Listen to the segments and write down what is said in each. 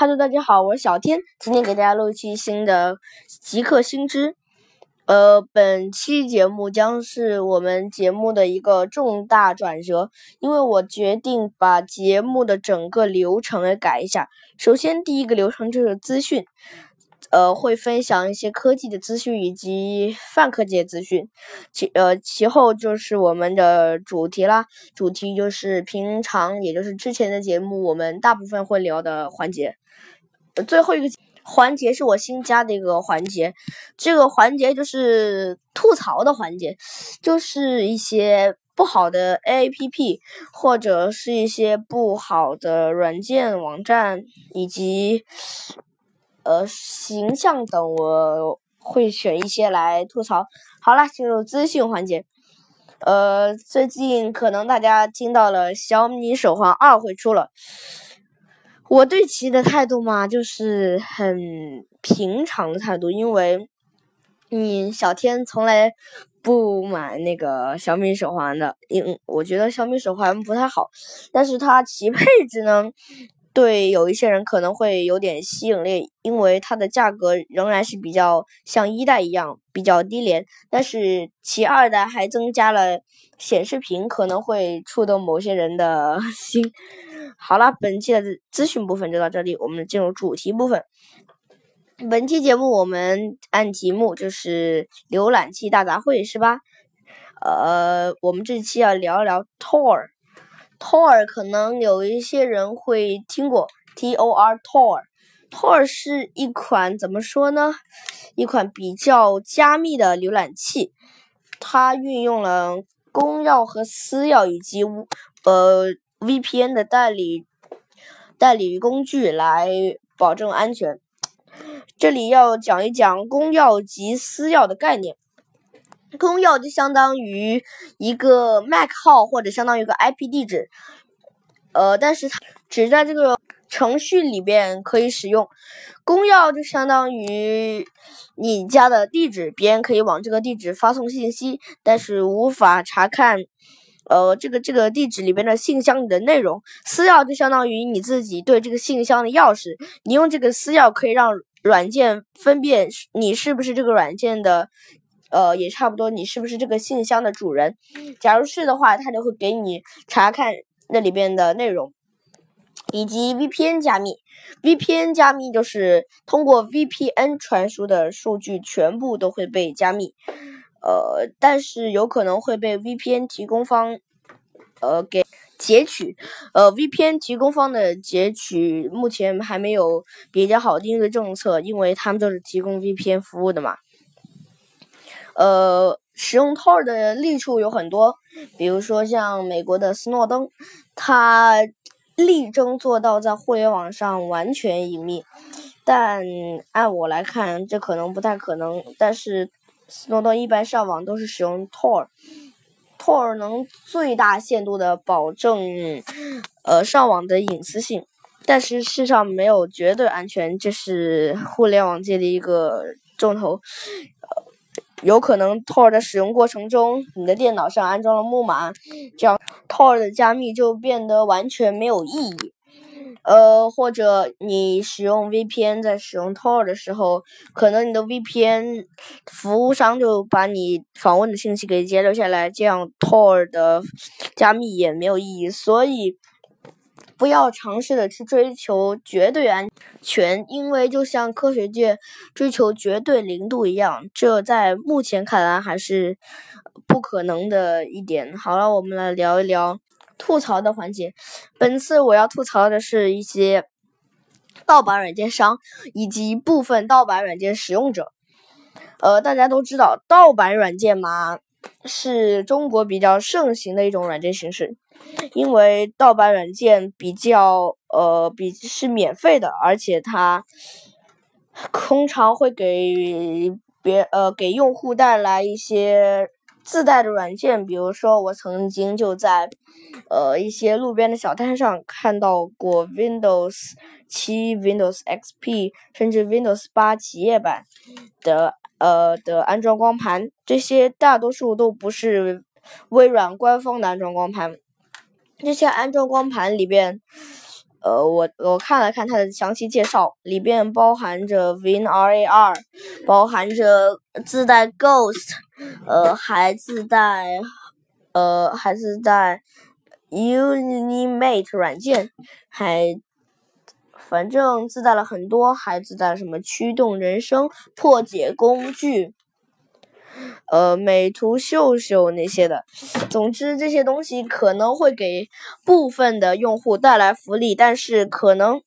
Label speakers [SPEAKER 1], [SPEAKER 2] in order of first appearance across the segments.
[SPEAKER 1] Hello，大家好，我是小天，今天给大家录一期新的极客新知。呃，本期节目将是我们节目的一个重大转折，因为我决定把节目的整个流程来改一下。首先，第一个流程就是资讯。呃，会分享一些科技的资讯以及泛科技的资讯，其呃其后就是我们的主题啦，主题就是平常也就是之前的节目我们大部分会聊的环节，最后一个环节是我新加的一个环节，这个环节就是吐槽的环节，就是一些不好的 APP 或者是一些不好的软件网站以及。呃，形象等我会选一些来吐槽。好了，进入资讯环节。呃，最近可能大家听到了小米手环二会出了，我对其的态度嘛，就是很平常的态度，因为你小天从来不买那个小米手环的，因我觉得小米手环不太好，但是它其配置呢。对有一些人可能会有点吸引力，因为它的价格仍然是比较像一代一样比较低廉，但是其二代还增加了显示屏，可能会触动某些人的 心。好了，本期的资讯部分就到这里，我们进入主题部分。本期节目我们按题目就是浏览器大杂烩，是吧？呃，我们这期要聊一聊 Tor。Tor 可能有一些人会听过，T O R Tor，Tor 是一款怎么说呢？一款比较加密的浏览器，它运用了公钥和私钥以及呃 VPN 的代理代理工具来保证安全。这里要讲一讲公钥及私钥的概念。公钥就相当于一个 MAC 号或者相当于一个 IP 地址，呃，但是它只在这个程序里边可以使用。公钥就相当于你家的地址，别人可以往这个地址发送信息，但是无法查看，呃，这个这个地址里边的信箱里的内容。私钥就相当于你自己对这个信箱的钥匙，你用这个私钥可以让软件分辨你是不是这个软件的。呃，也差不多，你是不是这个信箱的主人？假如是的话，他就会给你查看那里边的内容，以及 VPN 加密。VPN 加密就是通过 VPN 传输的数据全部都会被加密，呃，但是有可能会被 VPN 提供方呃给截取。呃，VPN 提供方的截取目前还没有比较好定的政策，因为他们都是提供 VPN 服务的嘛。呃，使用 Tor 的利处有很多，比如说像美国的斯诺登，他力争做到在互联网上完全隐秘，但按我来看，这可能不太可能。但是斯诺登一般上网都是使用 Tor，Tor 能最大限度的保证呃上网的隐私性，但是世上没有绝对安全，这是互联网界的一个重头。有可能 Tor 的使用过程中，你的电脑上安装了木马，这样 Tor 的加密就变得完全没有意义。呃，或者你使用 VPN 在使用 Tor 的时候，可能你的 VPN 服务商就把你访问的信息给截留下来，这样 Tor 的加密也没有意义。所以。不要尝试的去追求绝对安全，因为就像科学界追求绝对零度一样，这在目前看来还是不可能的一点。好了，我们来聊一聊吐槽的环节。本次我要吐槽的是一些盗版软件商以及部分盗版软件使用者。呃，大家都知道，盗版软件嘛，是中国比较盛行的一种软件形式。因为盗版软件比较呃比是免费的，而且它通常会给别呃给用户带来一些自带的软件，比如说我曾经就在呃一些路边的小摊上看到过 Windows 七、Windows XP 甚至 Windows 八企业版的呃的安装光盘，这些大多数都不是微软官方的安装光盘。这些安装光盘里边，呃，我我看了看它的详细介绍，里边包含着 WinRAR，包含着自带 Ghost，呃，还自带呃还自带 Unimate 软件，还反正自带了很多，还自带什么驱动人生破解工具。呃，美图秀秀那些的，总之这些东西可能会给部分的用户带来福利，但是可能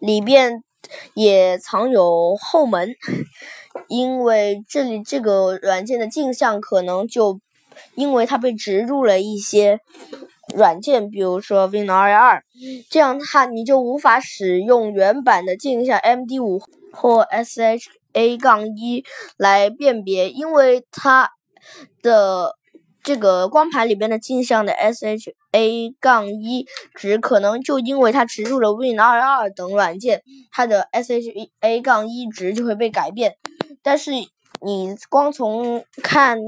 [SPEAKER 1] 里边也藏有后门，因为这里这个软件的镜像可能就因为它被植入了一些软件，比如说 WinRAR，这样它你就无法使用原版的镜像 MD5 或 SH。A 杠一来辨别，因为它的这个光盘里边的镜像的 SHA 杠一值可能就因为它植入了 Win22 等软件，它的 SHA 杠一值就会被改变。但是你光从看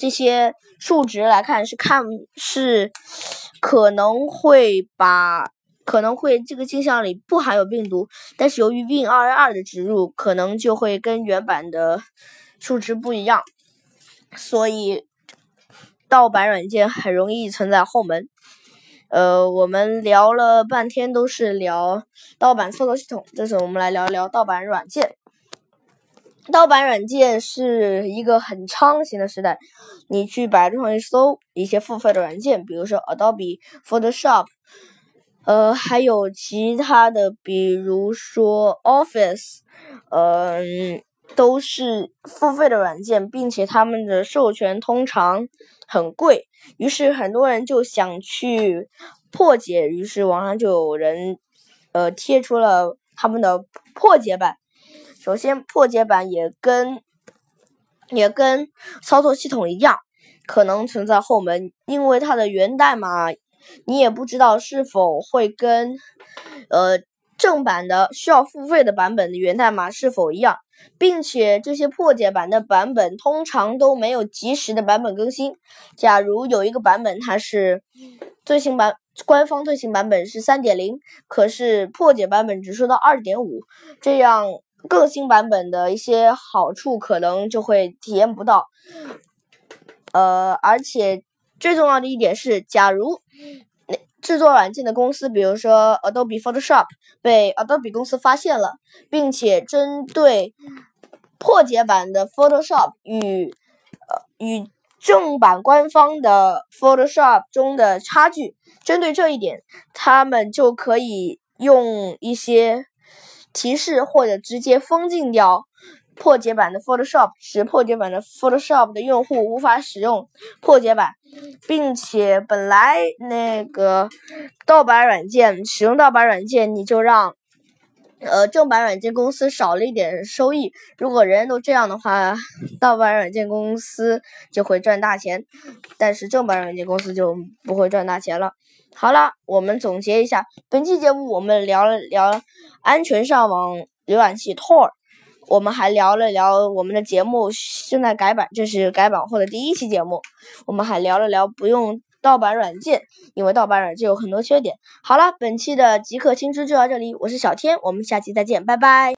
[SPEAKER 1] 这些数值来看，是看是可能会把。可能会这个镜像里不含有病毒，但是由于 Win22 的植入，可能就会跟原版的数值不一样，所以盗版软件很容易存在后门。呃，我们聊了半天都是聊盗版操作系统，这次我们来聊聊盗版软件。盗版软件是一个很猖獗的时代，你去百度上一搜一些付费的软件，比如说 Adobe Photoshop。呃，还有其他的，比如说 Office，嗯，都是付费的软件，并且他们的授权通常很贵，于是很多人就想去破解，于是网上就有人呃贴出了他们的破解版。首先，破解版也跟也跟操作系统一样，可能存在后门，因为它的源代码。你也不知道是否会跟，呃，正版的需要付费的版本的源代码是否一样，并且这些破解版的版本通常都没有及时的版本更新。假如有一个版本它是最新版，官方最新版本是三点零，可是破解版本只说到二点五，这样更新版本的一些好处可能就会体验不到。呃，而且。最重要的一点是，假如那制作软件的公司，比如说 Adobe Photoshop 被 Adobe 公司发现了，并且针对破解版的 Photoshop 与呃与正版官方的 Photoshop 中的差距，针对这一点，他们就可以用一些提示或者直接封禁掉。破解版的 Photoshop 使破解版的 Photoshop 的用户无法使用破解版，并且本来那个盗版软件使用盗版软件，你就让呃正版软件公司少了一点收益。如果人人都这样的话，盗版软件公司就会赚大钱，但是正版软件公司就不会赚大钱了。好了，我们总结一下，本期节目我们聊了聊安全上网浏览器 Tor。我们还聊了聊我们的节目正在改版，这是改版后的第一期节目。我们还聊了聊不用盗版软件，因为盗版软件有很多缺点。好了，本期的极客新知就到这里，我是小天，我们下期再见，拜拜。